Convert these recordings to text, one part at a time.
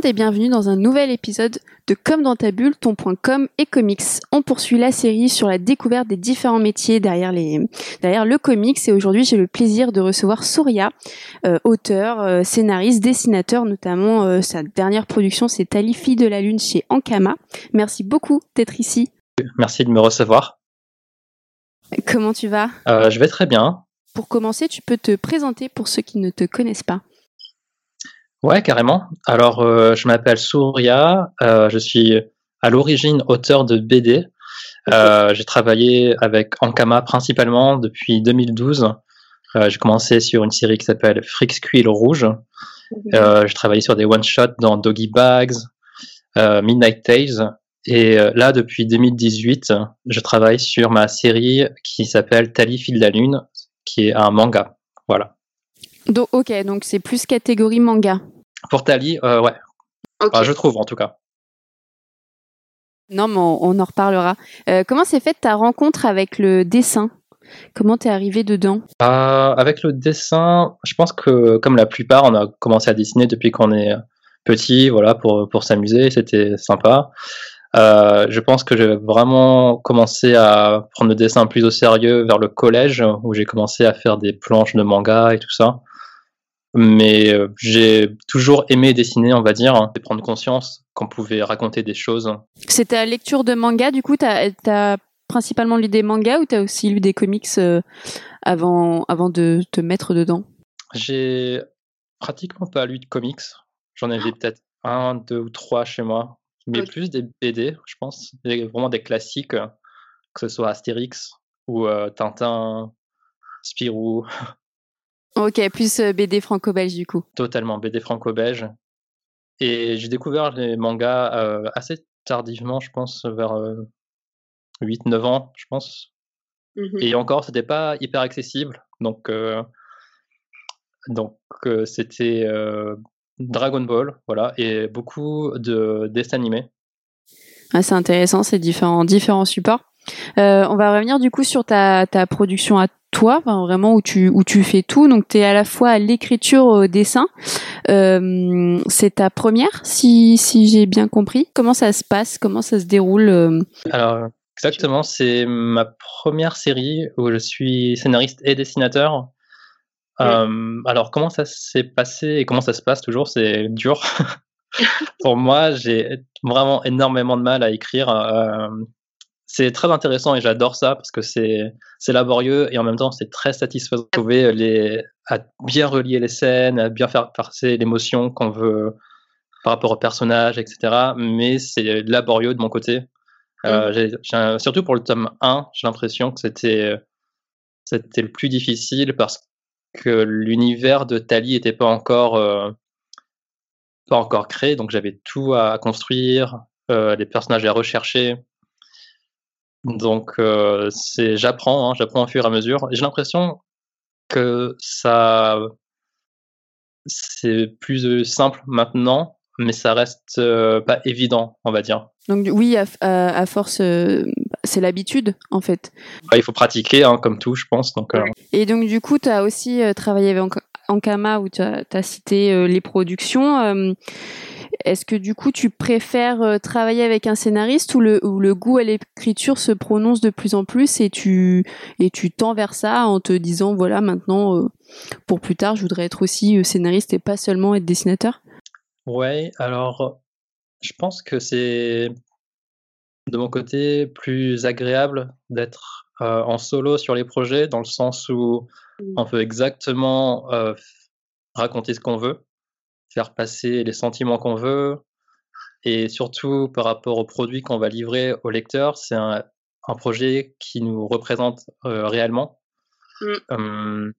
Monde et bienvenue dans un nouvel épisode de Comme dans ta bulle, ton point com et comics. On poursuit la série sur la découverte des différents métiers derrière, les, derrière le comics et aujourd'hui j'ai le plaisir de recevoir Souria, euh, auteur, euh, scénariste, dessinateur, notamment euh, sa dernière production c'est Tali, fille de la lune chez Ankama. Merci beaucoup d'être ici. Merci de me recevoir. Comment tu vas? Je vais très bien. Pour commencer, tu peux te présenter pour ceux qui ne te connaissent pas. Ouais, carrément. Alors, euh, je m'appelle Souria. Euh, je suis à l'origine auteur de BD. Euh, j'ai travaillé avec Ankama principalement depuis 2012. j'ai commencé sur une série qui s'appelle Frix Quill Rouge. j'ai travaillé sur des one-shots dans Doggy Bags, Midnight Tales. Et là, depuis 2018, je travaille sur ma série qui s'appelle Tali Fil de la Lune, qui est un manga. Voilà. Donc, ok, donc c'est plus catégorie manga. Pour Tali, euh, ouais. je trouve en tout cas. Non, mais on, en reparlera. Euh, comment s'est faite ta rencontre avec le dessin? Comment t'es arrivé dedans? Euh, Avec le dessin, je pense que comme la plupart, on a commencé à dessiner depuis qu'on est petit, voilà, pour, pour s'amuser, c'était sympa. je pense que j'ai vraiment commencé à prendre le dessin plus au sérieux vers le collège, où j'ai commencé à faire des planches de manga et tout ça mais euh, j'ai toujours aimé dessiner, on va dire, hein, et prendre conscience qu'on pouvait raconter des choses. C'est ta lecture de manga, du coup, tu as, principalement lu des mangas ou tu as aussi lu des comics euh, avant, avant de te mettre dedans? J'ai pratiquement pas lu de comics. J'en avais peut-être un, deux ou trois chez moi, mais plus des BD, je pense, vraiment des classiques, que ce soit Astérix ou euh, Tintin, Spirou. Ok, plus euh, BD franco-belge du coup. Totalement, BD franco-belge. Et j'ai découvert les mangas euh, assez tardivement, je pense, vers 8-9 euh, ans, je pense. Mmh Et encore, c'était pas hyper accessible. Donc, donc c'était Dragon Ball, voilà, et beaucoup de dessins animés. Ah, c'est intéressant, c'est différents, différents supports. on va revenir du coup sur ta, ta production à toi, vraiment où tu où tu fais tout. Donc tu es à la fois à l'écriture, au dessin. Euh, c'est ta première, si si j'ai bien compris. Comment ça se passe? Comment ça se déroule euh? Alors exactement, c'est ma première série où je suis scénariste et dessinateur. Euh, alors comment ça s'est passé et comment ça se passe toujours, c'est dur. Pour moi, j'ai vraiment énormément de mal à écrire c'est très intéressant et j'adore ça parce que c'est c'est laborieux et en même temps c'est très satisfaisant de trouver les à bien relier les scènes, à bien faire passer l'émotion qu'on veut par rapport au personnage, etc. Mais c'est laborieux de mon côté. Euh, mmh. surtout pour le tome 1, j'ai l'impression que c'était c'était le plus difficile parce que l'univers de Tali n'était pas encore euh, pas encore créé, donc j'avais tout à construire, euh, les personnages à rechercher. Donc, euh, c'est j'apprends, hein, j'apprends au fur et à mesure. J'ai l'impression que ça, c'est plus simple maintenant, mais ça reste euh, pas évident, on va dire. Donc oui, à, force, euh, c'est l'habitude en fait. il faut pratiquer, hein, comme tout, je pense. Donc, Et donc du coup, tu as aussi travaillé avec Ankama où tu as, as, cité les productions. Est-ce que du coup tu préfères euh, travailler avec un scénariste où le, le goût à l'écriture se prononce de plus en plus et tu et tu tends vers ça en te disant voilà maintenant euh, pour plus tard je voudrais être aussi euh, scénariste et pas seulement être dessinateur? Ouais, alors je pense que c'est de mon côté plus agréable d'être en solo sur les projets dans le sens où on peut exactement raconter ce qu'on veut faire passer les sentiments qu'on veut. Et surtout, par rapport au produit qu'on va livrer au lecteur, c'est un, projet qui nous représente euh, réellement. Mmh.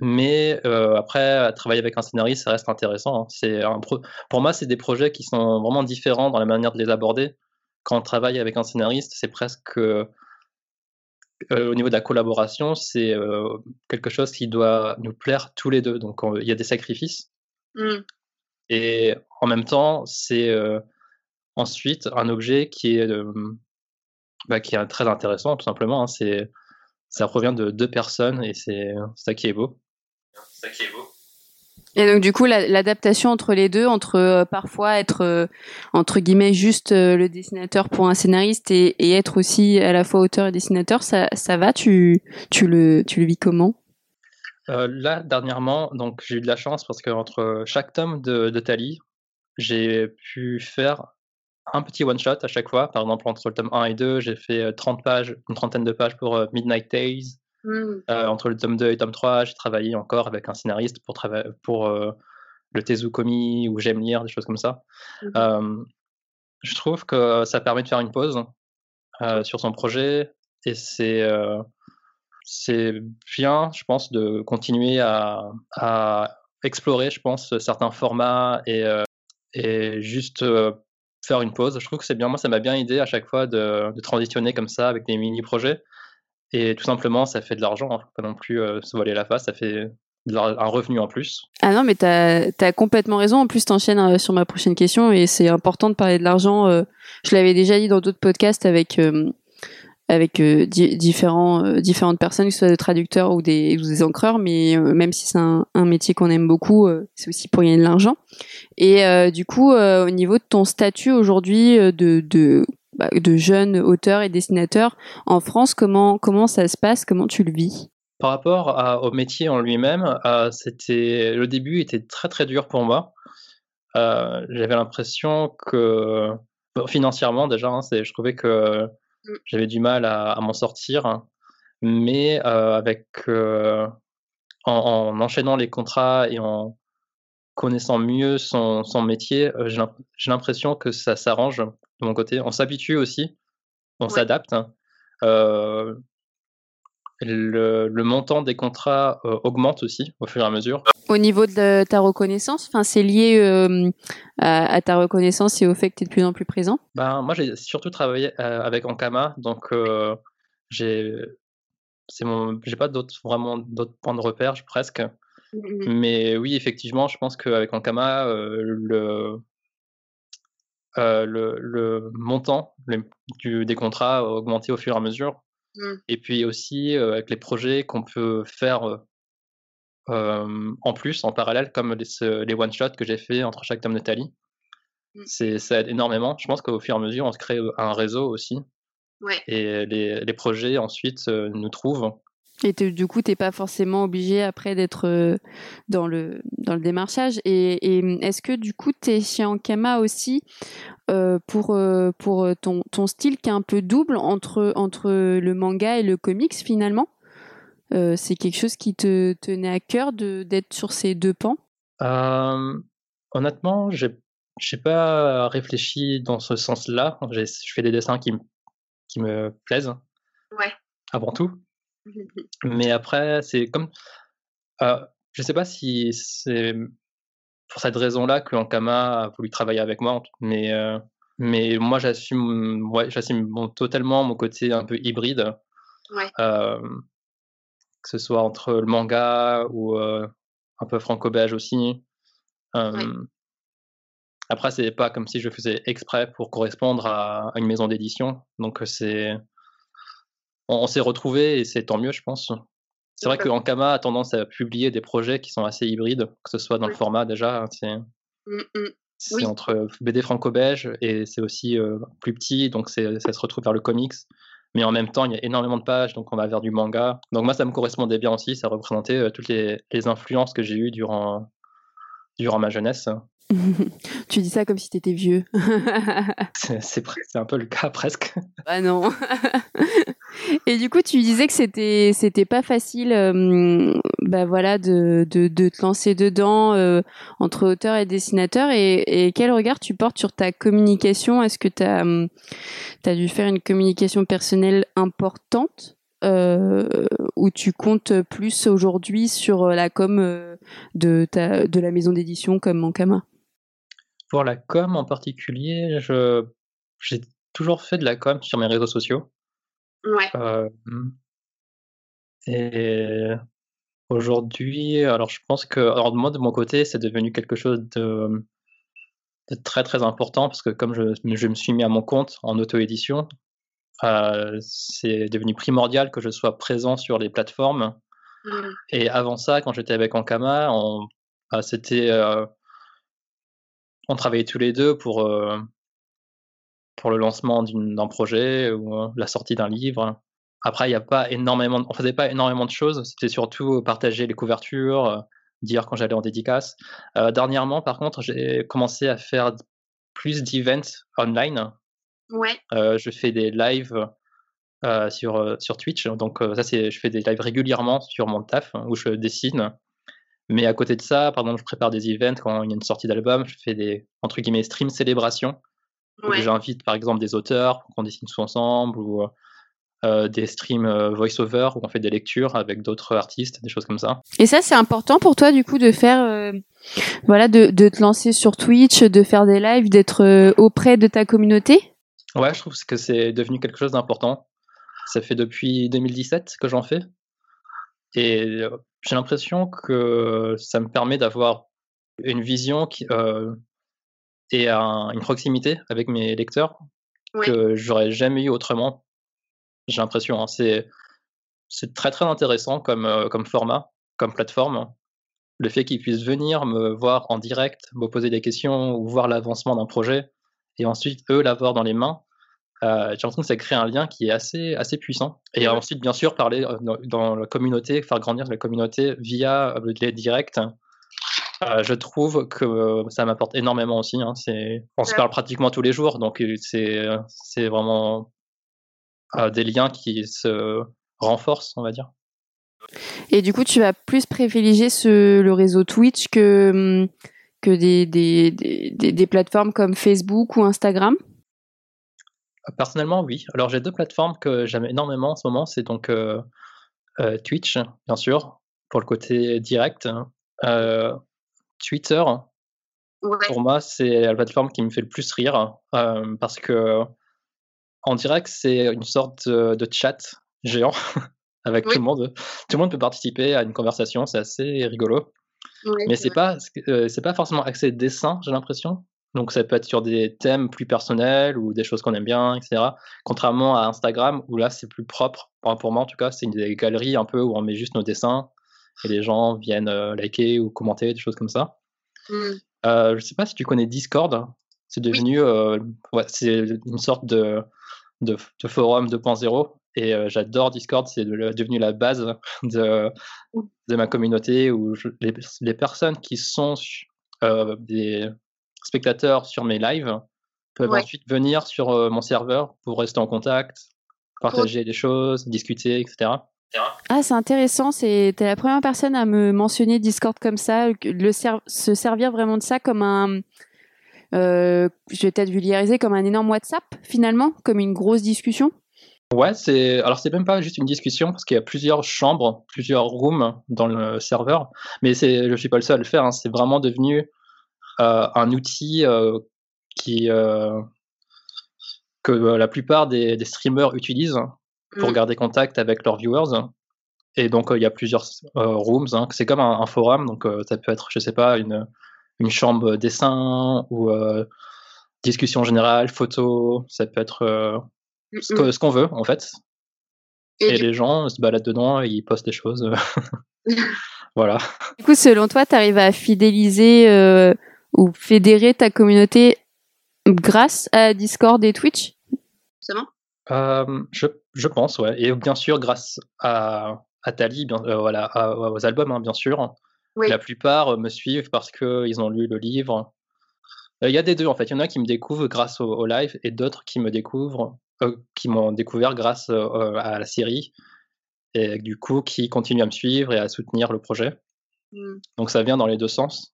mais euh, après, travailler avec un scénariste, ça reste intéressant. Hein. C'est un Pour moi, c'est des projets qui sont vraiment différents dans la manière de les aborder. Quand on travaille avec un scénariste, c'est presque euh, au niveau de la collaboration, c'est quelque chose qui doit nous plaire tous les deux. Donc il y a des sacrifices. Mmh. Et en même temps, c'est ensuite un objet qui est, bah, qui est très intéressant, tout simplement. Hein. C'est, ça provient de deux personnes et c'est ça qui est beau. Ça qui est beau. Et donc du coup, l'adaptation entre les deux, entre euh, parfois être euh, entre guillemets juste euh, le dessinateur pour un scénariste et, et, être aussi à la fois auteur et dessinateur, ça, ça va? Tu, tu, le, tu le vis comment? Là, dernièrement, donc j'ai eu de la chance parce que entre chaque tome de, de Tali, j'ai pu faire un petit one-shot à chaque fois. Par exemple, entre le tome 1 et 2, j'ai fait 30 pages, une trentaine de pages pour Midnight Days. Mmh. Euh, entre le tome 2 et le tome 3, j'ai travaillé encore avec un scénariste pour, pour euh, le Tezukomi ou J'aime lire, des choses comme ça. Mmh. Euh, je trouve que ça permet de faire une pause sur son projet et c'est c'est bien, je pense, de continuer à, explorer, je pense, certains formats et, et juste faire une pause. Je trouve que c'est bien. Moi, ça m'a bien aidé à chaque fois de, transitionner comme ça avec des mini-projets. Et tout simplement, ça fait de l'argent, hein. pas non plus euh, se voiler la face, ça fait un revenu en plus. Ah non, mais tu as, complètement raison. En plus, tu enchaînes euh, sur ma prochaine question et c'est important de parler de l'argent. Euh, je l'avais déjà dit dans d'autres podcasts avec, avec différents, différentes personnes, que ce soit des traducteurs ou des, ou encreurs, mais même si c'est un, métier qu'on aime beaucoup, c'est aussi pour gagner de l'argent. Et du coup, au niveau de ton statut aujourd'hui de, de bah, de et dessinateurs en France. Comment, comment ça se passe? Comment tu le vis? Par rapport au métier en lui-même, euh, le début était très très dur pour moi. Euh, j'avais l'impression que financièrement déjà, hein, je trouvais que mm. j'avais du mal à, m'en sortir, mais euh, avec en, enchaînant les contrats et en connaissant mieux son, son métier, j'ai l'impression que ça s'arrange de mon côté. On s'habitue aussi, on s'adapte. Hein. Euh, le, montant des contrats euh, augmente aussi au fur et à mesure. Au niveau de ta reconnaissance, enfin, c'est lié euh, à, ta reconnaissance et au fait que tu es de plus en plus présent? Ben, Moi, j'ai surtout travaillé avec Ankama, donc j'ai pas d'autres vraiment d'autres points de repère presque mais oui effectivement je pense qu'avec Ankama le euh, le, montant du, des contrats a augmenté au fur et à mesure. Mmh. Et puis aussi avec les projets qu'on peut faire en plus, en parallèle, comme les, les one-shots que j'ai fait entre chaque tome de Tali. Mmh. C'est, ça aide énormément. Je pense qu'au fur et à mesure, on se crée un réseau aussi. Et les, les, projets ensuite nous trouvent et du coup, t'es pas forcément obligé après d'être euh, dans le dans le démarchage. Et, et est-ce que du coup, t'es chez Ankama aussi euh, pour euh, pour ton ton style qui est un peu double entre entre le manga et le comics finalement? Euh, C'est quelque chose qui te tenait à cœur de d'être sur ces deux pans? Honnêtement, j'ai j'ai pas réfléchi dans ce sens-là. Je fais des dessins qui me qui me plaisent. Ouais. Avant tout. Mais après, c'est comme. Euh, je sais pas si c'est pour cette raison-là que Ankama a voulu travailler avec moi, mais, euh, mais moi j'assume ouais, j'assume totalement mon côté un peu hybride. Euh, que ce soit entre le manga ou euh, un peu franco-belge aussi. Après, c'est pas comme si je faisais exprès pour correspondre à, à une maison d'édition. Donc, c'est on, s'est retrouvés et c'est tant mieux, je pense. C'est vrai que Ankama a tendance à publier des projets qui sont assez hybrides, que ce soit dans le format déjà. Hein, c'est mmh, mmh. entre BD franco-belge et c'est aussi euh, plus petit, donc ça se retrouve vers le comics. Mais en même temps, il y a énormément de pages, donc on va vers du manga. Donc moi, ça me correspondait bien aussi, ça représentait euh, toutes les, les, influences que j'ai eues durant, durant ma jeunesse. tu dis ça comme si t'étais vieux. c'est un peu le cas presque. Ah non. Et du coup, tu disais que c'était c'était pas facile, euh, bah voilà, de, de, te lancer dedans euh, entre auteur et dessinateur. Et, quel regard tu portes sur ta communication? Est-ce que tu as, as dû faire une communication personnelle importante euh, où tu comptes plus aujourd'hui sur la com euh, de, ta, de la maison d'édition comme Mankama Pour la com en particulier, j'ai toujours fait de la com sur mes réseaux sociaux. Ouais. Euh, et aujourd'hui, alors je pense que, alors moi de mon côté, c'est devenu quelque chose de, de, très très important parce que comme je, je me suis mis à mon compte en auto-édition, euh, c'est devenu primordial que je sois présent sur les plateformes. Mmh. Et avant ça, quand j'étais avec Ankama, on, bah, c'était on travaillait tous les deux pour pour le lancement d'un projet ou la sortie d'un livre. Après, il y a pas énormément, on faisait pas énormément de choses. C'était surtout partager les couvertures, dire quand j'allais en dédicace. dernièrement, par contre, j'ai commencé à faire plus d'events online. Ouais. je fais des lives sur, sur Twitch. Donc, ça, c'est, je fais des lives régulièrement sur mon taf où je dessine. Mais à côté de ça, par exemple, je prépare des events quand il y a une sortie d'album, je fais des, entre guillemets, stream célébrations. J'invite par exemple des auteurs pour qu'on dessine tous ensemble ou euh, des streams euh, voice-over où on fait des lectures avec d'autres artistes, des choses comme ça. Et ça, c'est important pour toi du coup de faire, euh, voilà, de, de, te lancer sur Twitch, de faire des lives, d'être auprès de ta communauté? Ouais, je trouve que c'est devenu quelque chose d'important. Ça fait depuis 2017 que j'en fais. Et j'ai l'impression que ça me permet d'avoir une vision qui, et une proximité avec mes lecteurs que j'aurais jamais eu autrement. J'ai l'impression, hein, c'est c'est très très intéressant comme, euh, comme format, comme plateforme. Le fait qu'ils puissent venir me voir en direct, me poser des questions ou voir l'avancement d'un projet, et ensuite eux l'avoir dans les mains, euh, j'ai l'impression que ça crée un lien qui est assez, assez puissant. Et ensuite, bien sûr, parler euh, dans, la communauté, faire grandir la communauté via les directs. Je trouve que ça m'apporte énormément aussi. Hein. on se parle pratiquement tous les jours, donc c'est vraiment des liens qui se renforcent, on va dire. Et du coup, tu vas plus privilégier ce, le réseau Twitch que, hum, que des, des, des, des plateformes comme Facebook ou Instagram? Personnellement, oui. Alors, j'ai deux plateformes que j'aime énormément en ce moment. C'est donc euh, euh, Twitch, bien sûr, pour le côté direct. Euh, Twitter, pour moi, c'est la plateforme qui me fait le plus rire parce que en direct, c'est une sorte de, chat géant avec tout le monde. Tout le monde peut participer à une conversation, c'est assez rigolo. Mais c'est pas, c'est pas forcément accès dessin, j'ai l'impression. Donc ça peut être sur des thèmes plus personnels ou des choses qu'on aime bien, etc. Contrairement à Instagram où là c'est plus propre, pour moi en tout cas, c'est une des galeries un peu où on met juste nos dessins et les gens viennent euh, liker ou commenter, des choses comme ça. Mmh. Euh, je sais pas si tu connais Discord, c'est devenu euh, c'est une sorte de, de, forum 2.0 et j'adore Discord, c'est devenu la base de, de ma communauté où les, les, personnes qui sont des spectateurs sur mes lives peuvent ensuite venir sur mon serveur pour rester en contact, partager des choses, discuter, etc. Ah, c'est intéressant. C'est es la première personne à me mentionner Discord comme ça, le se servir vraiment de ça comme un, euh, je vais peut-être vulgariser comme un énorme WhatsApp finalement, comme une grosse discussion. Ouais, c'est alors c'est même pas juste une discussion parce qu'il y a plusieurs chambres, plusieurs rooms dans le serveur, mais c'est je suis pas le seul à le faire. Hein. c'est vraiment devenu euh, un outil euh, que la plupart des, streamers utilisent pour mmh. garder contact avec leurs viewers. Et donc, il y a plusieurs rooms. Hein. C'est comme un, forum. Donc, ça peut être, je sais pas, une, une chambre dessin ou discussion générale, photo. Ça peut être mmh, ce qu'on veut, en fait. Et, les gens se baladent dedans et ils postent des choses. voilà. Du coup, selon toi, tu arrives à fidéliser ou fédérer ta communauté grâce à Discord et Twitch? Euh, je, je, pense, ouais. Et bien sûr, grâce à, à Tali, bien, euh, voilà, aux albums, hein, bien sûr. La plupart me suivent parce qu'ils ont lu le livre. Euh, il y a des deux, en fait. Il y en a qui me découvrent grâce au, live et d'autres qui me découvrent, qui m'ont découvert grâce à la série. Et du coup, qui continuent à me suivre et à soutenir le projet. Hmm. Donc ça vient dans les deux sens.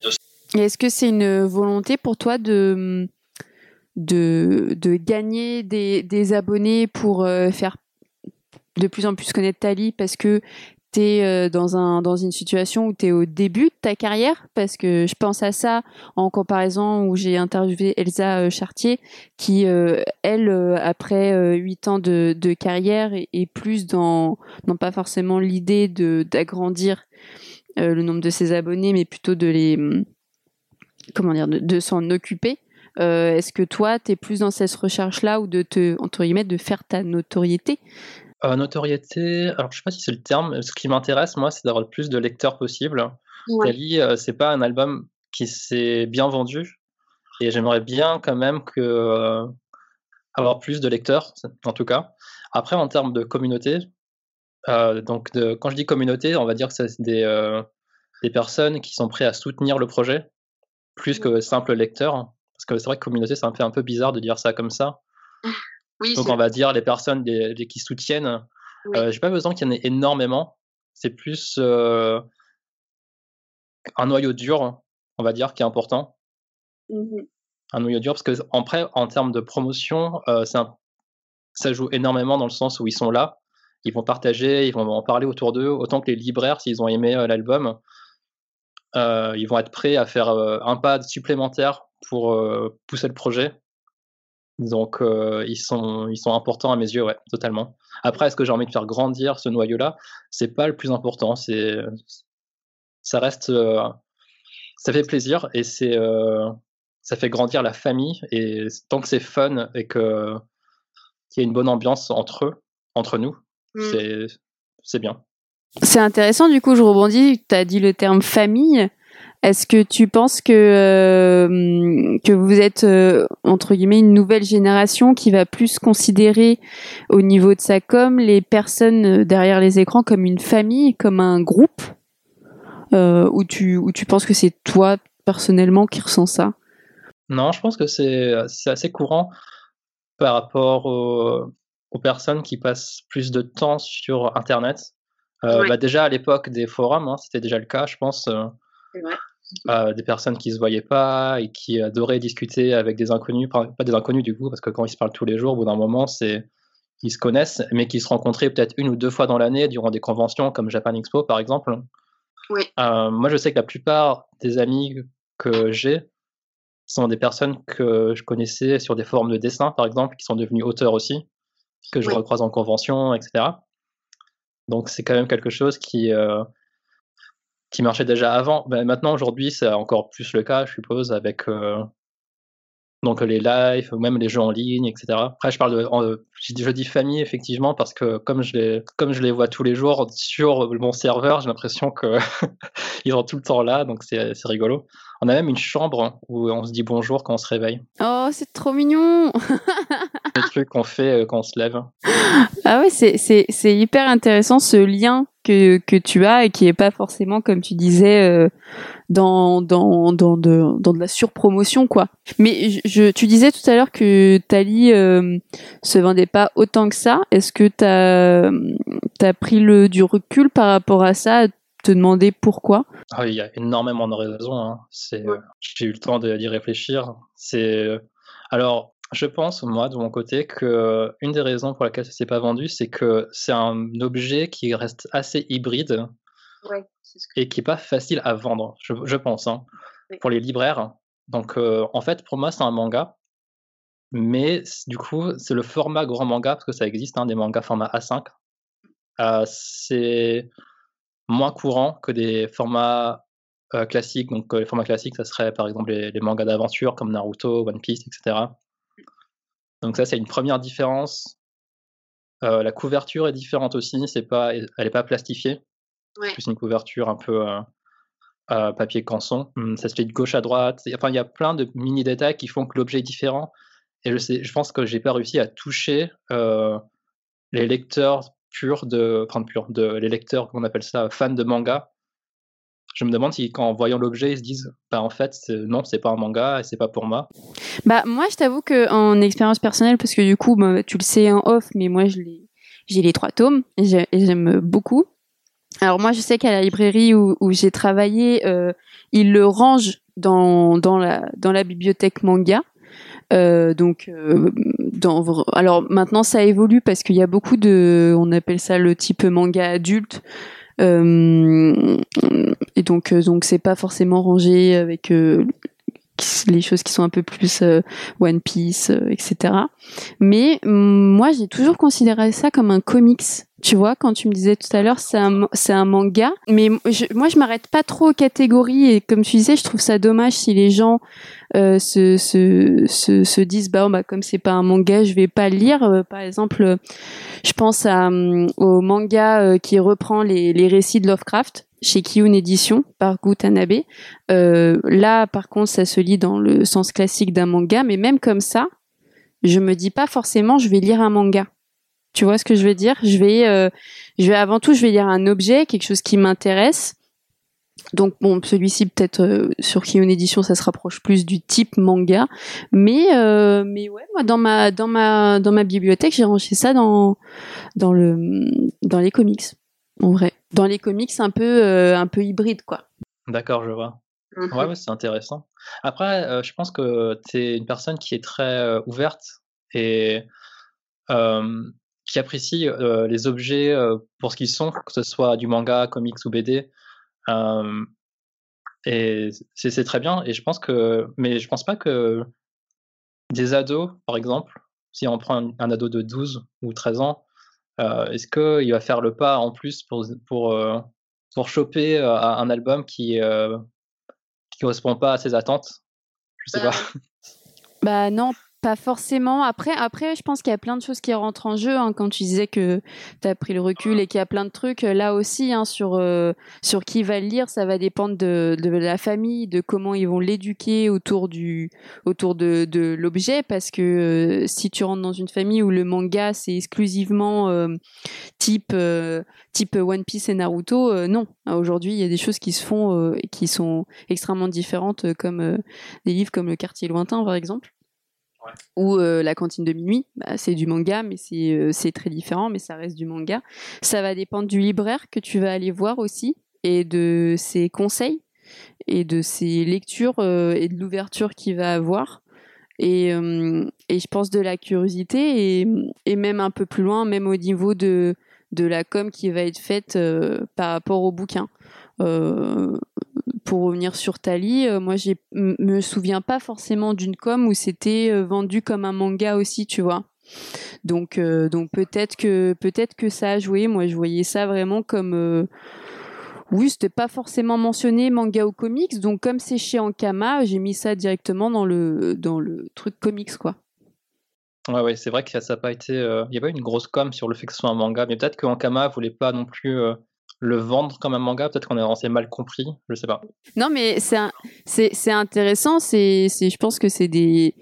Est-ce que c'est une volonté pour toi de, de, de gagner des, abonnés pour euh, faire de plus en plus connaître Tali parce que tu es euh, dans, un, dans une situation où tu es au début de ta carrière Parce que je pense à ça en comparaison où j'ai interviewé Elsa euh, Chartier qui, elle, après huit ans de, de carrière, est, plus dans, non pas forcément l'idée d'agrandir le nombre de ses abonnés, mais plutôt de les comment dire, de, s'en occuper. Euh, est-ce que toi, tu es plus dans cette recherche-là ou de te, entre guillemets, de faire ta notoriété? Notoriété, alors je sais pas si c'est le terme, ce qui m'intéresse moi, c'est d'avoir le plus de lecteurs possible. Ouais. c'est pas un album qui s'est bien vendu et j'aimerais bien quand même que avoir plus de lecteurs, en tout cas. Après, en termes de communauté, donc de, quand je dis communauté, on va dire que c'est des, des personnes qui sont prêtes à soutenir le projet plus que simple lecteur. Parce que c'est vrai que communauté, ça me fait un peu bizarre de dire ça comme ça. Donc on va dire les personnes qui soutiennent. Euh, J'ai pas besoin qu'il y en ait énormément. C'est plus euh, un noyau dur, on va dire, qui est important. Mmh un noyau dur parce que en, en termes de promotion, euh, ça joue énormément dans le sens où ils sont là, ils vont partager, ils vont en parler autour d'eux, autant que les libraires, s'ils ont aimé euh, l'album, ils vont être prêts à faire un pas supplémentaire pour pousser le projet. Donc ils, sont, ils sont importants à mes yeux, ouais, totalement. Après, est-ce que j'ai envie de faire grandir ce noyau-là? C'est pas le plus important. C'est, ça reste, ça fait plaisir et c'est, ça fait grandir la famille. Et tant que c'est fun et que qu'il y a une bonne ambiance entre eux, entre nous, mmh. c'est, c'est bien. C'est intéressant, du coup, je rebondis, tu as dit le terme famille. Est-ce que tu penses que, euh, vous êtes, euh, entre guillemets, une nouvelle génération qui va plus considérer au niveau de sa com les personnes euh, derrière les écrans comme une famille, comme un groupe? Ou, tu, penses que c'est toi, personnellement, qui ressens ça? Non, je pense que c'est assez courant par rapport aux personnes qui passent plus de temps sur Internet euh, bah déjà à l'époque des forums, hein, c'était déjà le cas, je pense. Euh, euh, des personnes qui se voyaient pas et qui adoraient discuter avec des inconnus, pas des inconnus du coup, parce que quand ils se parlent tous les jours, au bout d'un moment, c'est ils se connaissent, mais qui se rencontraient peut-être une ou deux fois dans l'année durant des conventions comme Japan Expo par exemple. Oui. moi, je sais que la plupart des amis que j'ai sont des personnes que je connaissais sur des forums de dessin, par exemple, qui sont devenus auteurs aussi, que je recroise en convention, etc. Donc c'est quand même quelque chose qui, euh, qui marchait déjà avant. Ben, maintenant, aujourd'hui, c'est encore plus le cas, je suppose, avec euh, donc les lives ou même les jeux en ligne, etc. Après, je parle de, je dis famille effectivement parce que comme je les, comme je les vois tous les jours sur mon serveur, j'ai l'impression que ils sont tout le temps là, donc c'est rigolo. On a même une chambre où on se dit bonjour quand on se réveille. Oh, c'est trop mignon Le truc qu'on fait euh, quand on se lève. Ah ouais, c'est hyper intéressant ce lien que, que tu as et qui est pas forcément, comme tu disais, euh, dans, dans, dans, de, dans de la surpromotion, quoi. Mais je, tu disais tout à l'heure que Tali euh, se vendait pas autant que ça. Est-ce que tu as, as, pris le, du recul par rapport à ça te demander pourquoi? Ah, Il y a énormément de raisons. Hein. J'ai eu le temps d'y réfléchir. C'est alors je pense, moi, de mon côté, que une des raisons pour laquelle ça s'est pas vendu, c'est que c'est un objet qui reste assez hybride et qui est pas facile à vendre, je, pense, hein, pour les libraires. Donc, euh, en fait, pour moi, c'est un manga, mais du coup, c'est le format grand manga, parce que ça existe, hein, des mangas format A5. Euh, c'est moins courant que des formats euh, classiques. Donc, les formats classiques, ça serait par exemple les, les mangas d'aventure comme Naruto, One Piece, etc. Donc ça, c'est une première différence. Euh, la couverture est différente aussi, c'est pas, elle n'est pas plastifiée. C'est une couverture un peu euh, papier canson. Hum, ça se fait de gauche à droite. Enfin, il y a plein de mini détails qui font que l'objet est différent. Et je, sais, je pense que j'ai pas réussi à toucher euh, les lecteurs purs de, enfin purs de les lecteurs, qu'on appelle ça, fans de manga, je me demande si, en voyant l'objet, ils se disent, bah en fait, non, c'est pas un manga et c'est pas pour moi. Bah moi, je t'avoue que en expérience personnelle, parce que du coup, bah, tu le sais en off, mais moi, j'ai les trois tomes et j'aime beaucoup. Alors moi, je sais qu'à la librairie où, j'ai travaillé, euh, ils le rangent dans, la, bibliothèque manga. Euh, donc, euh, alors maintenant ça évolue parce qu'il y a beaucoup de, on appelle ça le type manga adulte, euh, donc, euh, donc c'est pas forcément rangé avec euh, les choses qui sont un peu plus One Piece, etc. Mais mm, moi, j'ai toujours considéré ça comme un comics tu vois, quand tu me disais tout à l'heure, c'est un, manga. Mais moi, je m'arrête pas trop aux catégories. Et comme tu disais, je trouve ça dommage si les gens euh, se, se, se, se, disent, bah, bah comme c'est pas un manga, je vais pas le lire. Euh, par exemple, je pense à, euh, au manga euh, qui reprend les, les récits de Lovecraft chez Kiyun Edition par Gu Tanabe. là, par contre, ça se lit dans le sens classique d'un manga. Mais même comme ça, je me dis pas forcément, je vais lire un manga tu vois ce que je veux dire? Je vais, euh, je vais avant tout, je vais lire un objet, quelque chose qui m'intéresse. Donc bon, celui-ci peut-être euh, sur Kion Édition, ça se rapproche plus du type manga, mais euh, mais ouais, moi dans ma dans ma dans ma bibliothèque, j'ai rangé ça dans dans le dans les comics, en vrai. Dans les comics, un peu un peu hybride quoi. D'accord, je vois. Mhm. Ouais, ouais c'est intéressant. Après, je pense que tu es une personne qui est très ouverte et qui apprécie les objets pour ce qu'ils sont, que ce soit du manga, comics ou BD. et c'est très bien. Et je pense que, mais je pense pas que des ados, par exemple, si on prend un, ado de 12 ou 13 ans, est-ce qu'il va faire le pas en plus pour, pour, pour choper un album qui ne correspond pas à ses attentes? Je sais bah, pas. Bah non, pas forcément. Après, après, je pense qu'il y a plein de choses qui rentrent en jeu. Hein, quand tu disais que tu as pris le recul et qu'il y a plein de trucs, euh, là aussi, hein, sur, euh, sur qui va le lire, ça va dépendre de, de la famille, de comment ils vont l'éduquer autour, du, autour de, de l'objet. Parce que euh, si tu rentres dans une famille où le manga, c'est exclusivement type, type One Piece et Naruto, non. Aujourd'hui, il y a des choses qui se font qui sont extrêmement différentes, comme des livres comme Le Quartier Lointain, par exemple. Ou euh, la cantine de minuit, bah, c'est du manga, mais euh, c'est très différent, mais ça reste du manga. Ça va dépendre du libraire que tu vas aller voir aussi, et de ses conseils, et de ses lectures, euh, et de l'ouverture qu'il va avoir. Et, je pense de la curiosité, et, même un peu plus loin, même au niveau de la com qui va être faite par rapport au bouquin pour revenir sur Tali, euh, moi je me souviens pas forcément d'une com où c'était euh, vendu comme un manga aussi, tu vois. Donc euh, donc peut-être que peut-être que ça a joué. Moi je voyais ça vraiment comme oui, c'était pas forcément mentionné manga ou comics, donc comme c'est chez Ankama, j'ai mis ça directement dans le dans le truc comics quoi. Ouais, ouais, c'est vrai que ça n'a pas été. Il y a pas une grosse com sur le fait que ce soit un manga, mais peut-être que Ankama voulait pas non plus le vendre comme un manga? Peut-être qu'on s'est mal compris, je sais pas. Non, mais c'est intéressant. C'est je pense que c'est des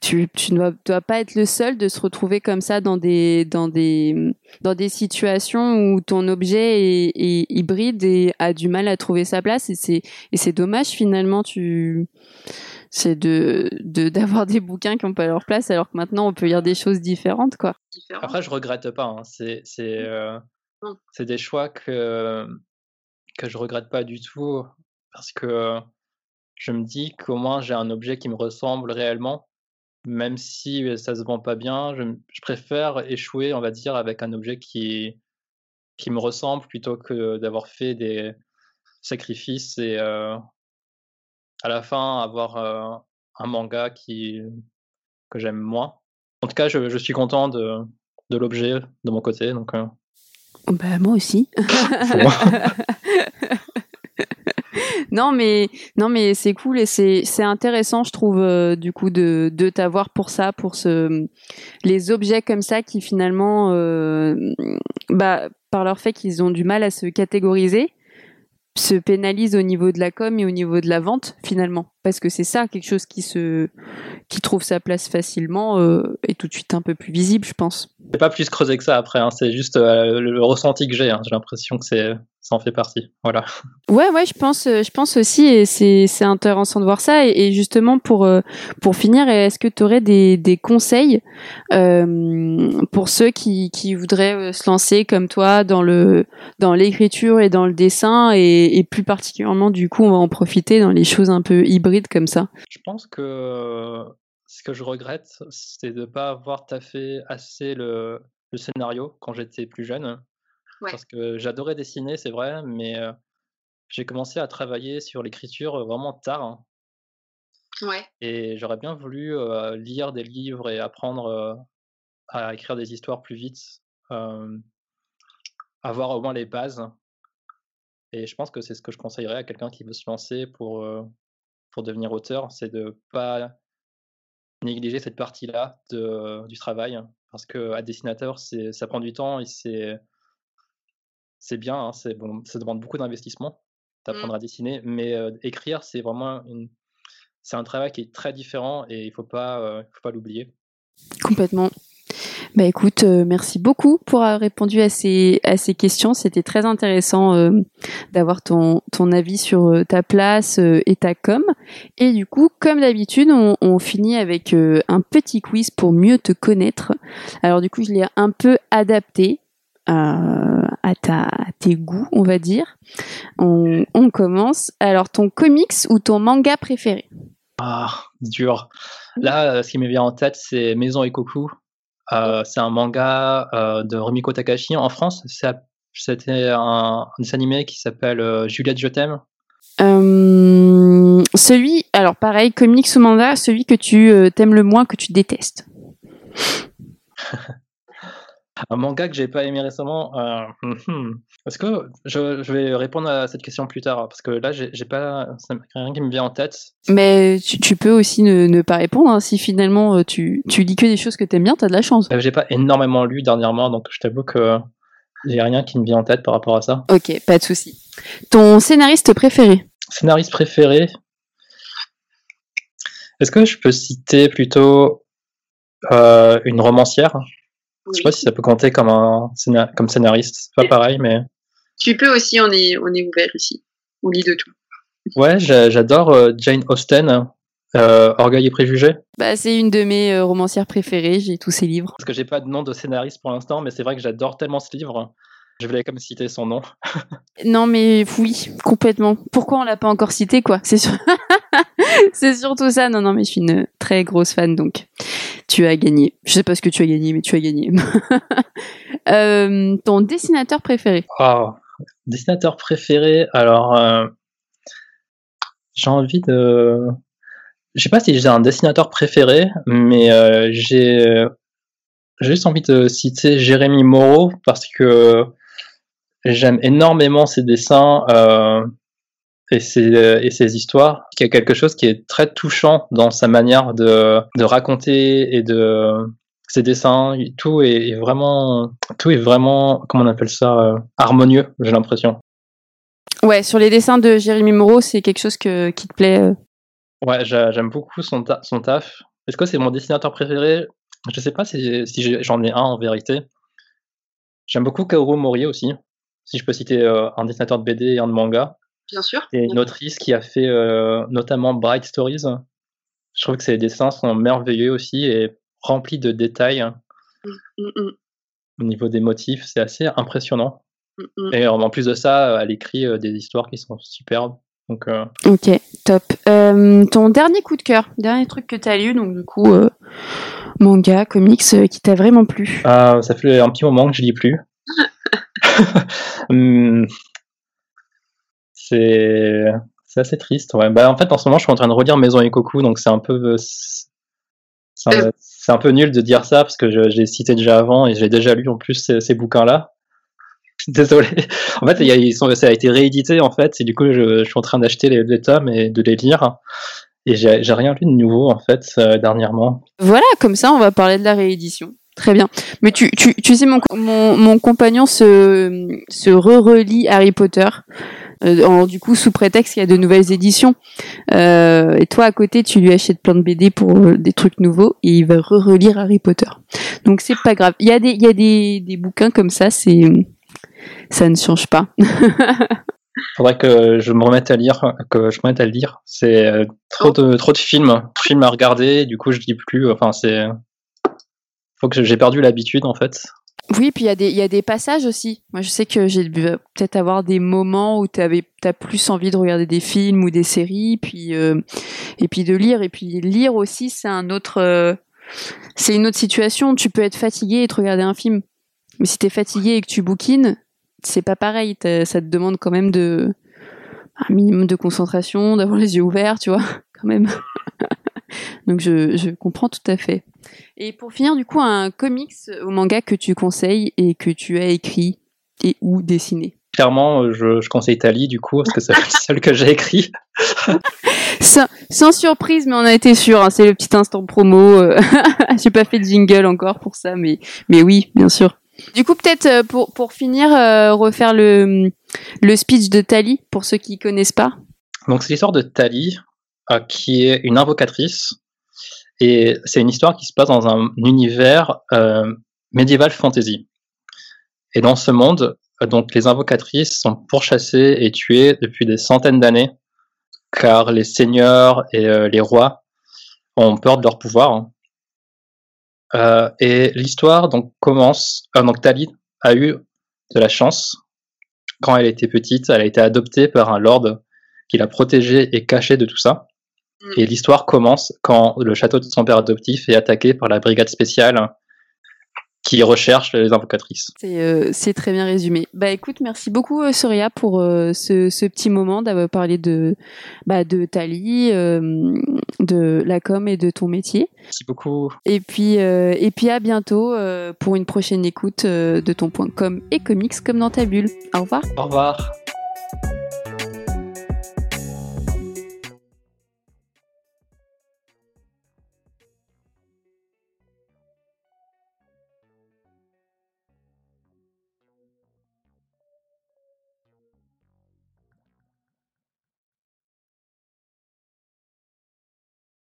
tu, tu ne dois, pas être le seul de se retrouver comme ça dans des dans des dans des situations où ton objet est, hybride et a du mal à trouver sa place et c'est et c'est dommage finalement tu c'est de d'avoir des bouquins qui n'ont pas leur place alors que maintenant on peut lire des choses différentes quoi. Après je regrette pas hein. c'est c'est euh. C'est des choix que, que je regrette pas du tout parce que je me dis qu'au moins j'ai un objet qui me ressemble réellement, même si ça se vend pas bien. Je, préfère échouer, on va dire, avec un objet qui, qui me ressemble plutôt que d'avoir fait des sacrifices et à la fin avoir un manga qui, que j'aime moins. En tout cas, je, je suis content de, de l'objet de mon côté. Donc, bah, moi aussi. non mais non mais c'est cool et c'est c'est intéressant je trouve euh, du coup de de t'avoir pour ça pour ce les objets comme ça qui finalement euh, bah par leur fait qu'ils ont du mal à se catégoriser se pénalisent au niveau de la com et au niveau de la vente finalement parce que c'est ça quelque chose qui se qui trouve sa place facilement euh, et tout de suite un peu plus visible je pense c'est pas plus creusé que ça après, hein. c'est juste euh, le ressenti que j'ai. Hein. J'ai l'impression que c'est ça en fait partie. Voilà. Ouais, ouais, je pense, euh, je pense aussi, et c'est c'est intéressant de voir ça. Et, justement pour euh, pour finir, est-ce que tu aurais des des conseils pour ceux qui qui voudraient se lancer comme toi dans le dans l'écriture et dans le dessin et, et plus particulièrement du coup on va en profiter dans les choses un peu hybrides? Comme ça? Je pense que ce que je regrette, c'est de ne pas avoir taffé assez le, le scénario quand j'étais plus jeune. Parce que j'adorais dessiner, c'est vrai, mais j'ai commencé à travailler sur l'écriture vraiment tard. Hein. Ouais. Et j'aurais bien voulu lire des livres et apprendre à écrire des histoires plus vite. avoir au moins les bases. Et je pense que c'est ce que je conseillerais à quelqu'un qui veut se lancer pour, pour devenir auteur, c'est de pas négliger cette partie-là du travail. Parce qu'à dessinateur, ça prend du temps et c'est c'est bien, hein, c'est bon, ça demande beaucoup d'investissement d'apprendre mmh. à dessiner, mais écrire, c'est vraiment une, c'est un travail qui est très différent et il faut pas, faut pas l'oublier. Complètement. Bah écoute, euh, merci beaucoup pour avoir répondu à ces, à ces questions. C'était très intéressant euh, d'avoir ton, ton avis sur euh, ta place et ta com. Et du coup, comme d'habitude, on, finit avec un petit quiz pour mieux te connaître. Alors du coup, je l'ai un peu adapté à, ta, à tes goûts, on va dire. On, on commence. Alors, ton comics ou ton manga préféré? Ah, dur. Là, ce qui me vient en tête, c'est Maison et Coucou euh, c'est un manga euh, de Rumiko Takashi. En France, c'était un, dessin animé qui s'appelle euh, Juliette, je t'aime. celui, alors pareil, comics ou manga, celui que tu t'aimes le moins, que tu détestes. un manga que j'ai pas aimé récemment. Euh, Est-ce que je, je, vais répondre à cette question plus tard parce que là j'ai pas rien qui me vient en tête. Mais tu, tu peux aussi ne, ne, pas répondre hein. si finalement euh, tu, tu lis que des choses que t'aimes bien, t'as de la chance. Euh, j'ai pas énormément lu dernièrement donc je t'avoue que j'ai rien qui me vient en tête par rapport à ça. Ok, pas de souci. Ton scénariste préféré? Scénariste préféré? Est-ce que je peux citer plutôt euh, une romancière? Je sais pas si ça peut compter comme un comme scénariste. C'est pas pareil, mais. Tu peux aussi, on est, on est ouvert ici. On lit de tout. Ouais, j'adore euh, Jane Austen. Euh, Orgueil et préjugés. Bah, c'est une de mes euh, romancières préférées. J'ai tous ses livres. Parce que j'ai pas de nom de scénariste pour l'instant, mais c'est vrai que j'adore tellement ce livre. Je voulais comme citer son nom. non, mais oui, complètement. Pourquoi on l'a pas encore cité, quoi? C'est sur... c'est surtout ça. Non, non, mais je suis une très grosse fan, donc tu as gagné. Je sais pas ce que tu as gagné, mais tu as gagné. Euh, ton dessinateur préféré oh, Dessinateur préféré, alors euh, j'ai envie de. Je sais pas si j'ai un dessinateur préféré, mais euh, j'ai juste envie de citer Jérémy Moreau parce que j'aime énormément ses dessins et ses, et ses histoires, qui a quelque chose qui est très touchant dans sa manière de, de raconter et de ses dessins. Tout est, vraiment, tout est vraiment, comment on appelle ça, euh, harmonieux. J'ai l'impression. Ouais, sur les dessins de Jérémy Moreau, c'est quelque chose que, qui te plaît. Euh ouais, j'aime beaucoup son, son taf. Est-ce que c'est mon dessinateur préféré? Je sais pas si, si j'en ai un en vérité. J'aime beaucoup Kaoru Mori aussi, si je peux citer euh, un dessinateur de BD et un de manga bien sûr. Et une autrice qui a fait euh, notamment Bright Stories. Je trouve que ses dessins sont merveilleux aussi et remplis de détails. Mm, mm, mm. Au niveau des motifs, c'est assez impressionnant. Et en plus de ça, elle écrit euh, des histoires qui sont superbes. Donc, euh, Ok, top. ton dernier coup de cœur, dernier truc que tu as lu, donc du coup, manga, comics, qui t'a vraiment plu? Ah, Ça fait un petit moment que je lis plus. Hum, c'est assez triste. Ouais. Bah, en fait, en ce moment, je suis en train de relire Maison et Coco, donc c'est un peu c'est un, peu nul de dire ça parce que j'ai cité déjà avant et j'ai déjà lu en plus ces, bouquins-là. Désolé. En fait, ils sont, ça a été réédité en fait, et du coup, je, suis en train d'acheter les, tomes et de les lire. Et j'ai rien lu de nouveau en fait euh, dernièrement. Voilà, comme ça, on va parler de la réédition. Très bien. Mais tu, tu, tu sais, mon, mon, mon compagnon se, se re-relit Harry Potter. Euh, du coup sous prétexte qu'il y a de nouvelles éditions. Euh, et toi à côté, tu lui achètes plein de BD pour euh, des trucs nouveaux et il va re-relire Harry Potter. Donc c'est pas grave. Il y a des il y a des, des bouquins comme ça, c'est ça ne change pas. Faudrait que je me remette à lire, que je me remette à lire. C'est trop de trop de films, films à regarder. Du coup, je dis plus. Enfin, c'est faut que j'ai perdu l'habitude en fait. Oui, puis il y, a des, des passages aussi. Moi, je sais que j'ai peut-être avoir des moments où tu as plus envie de regarder des films ou des séries, puis euh, et puis de lire. Et puis lire aussi, c'est un autre, euh, c'est une autre situation. Tu peux être fatigué et te regarder un film, mais si tu es fatigué et que tu bouquines, c'est pas pareil. Ça te demande quand même de un minimum de concentration, d'avoir les yeux ouverts, tu vois, quand même. Donc je, je comprends tout à fait. Et pour finir, du coup, un comics ou manga que tu conseilles et que tu as écrit et ou dessiner Clairement, je, conseille Tali du coup, parce que c'est le seul que j'ai écrit. sans, surprise, mais on a été sûr. Hein, c'est le petit instant promo. j'ai pas fait de jingle encore pour ça, mais, mais oui, bien sûr. Du coup, peut-être pour, pour finir, refaire le, le speech de Tali pour ceux qui connaissent pas. Donc c'est l'histoire de Tali, qui est une invocatrice et c'est une histoire qui se passe dans un univers euh, médiéval fantasy. Et dans ce monde, euh, donc les invocatrices sont pourchassées et tuées depuis des centaines d'années, car les seigneurs et euh, les rois ont peur de leur pouvoir. Hein. Euh, et l'histoire donc commence. Euh, donc a eu de la chance quand elle était petite. Elle a été adoptée par un lord qui l'a protégée et cachée de tout ça. Mm. Et l'histoire commence quand le château de son père adoptif est attaqué par la brigade spéciale qui recherche les invocatrices. C'est euh, très bien résumé. Bah écoute, merci beaucoup euh, Soria pour euh, ce, ce, petit moment d'avoir parlé de bah, de Tali, de la com et de ton métier. Merci beaucoup. Et puis et puis à bientôt pour une prochaine écoute de ton point com et comics comme dans ta bulle. Au revoir. Au revoir.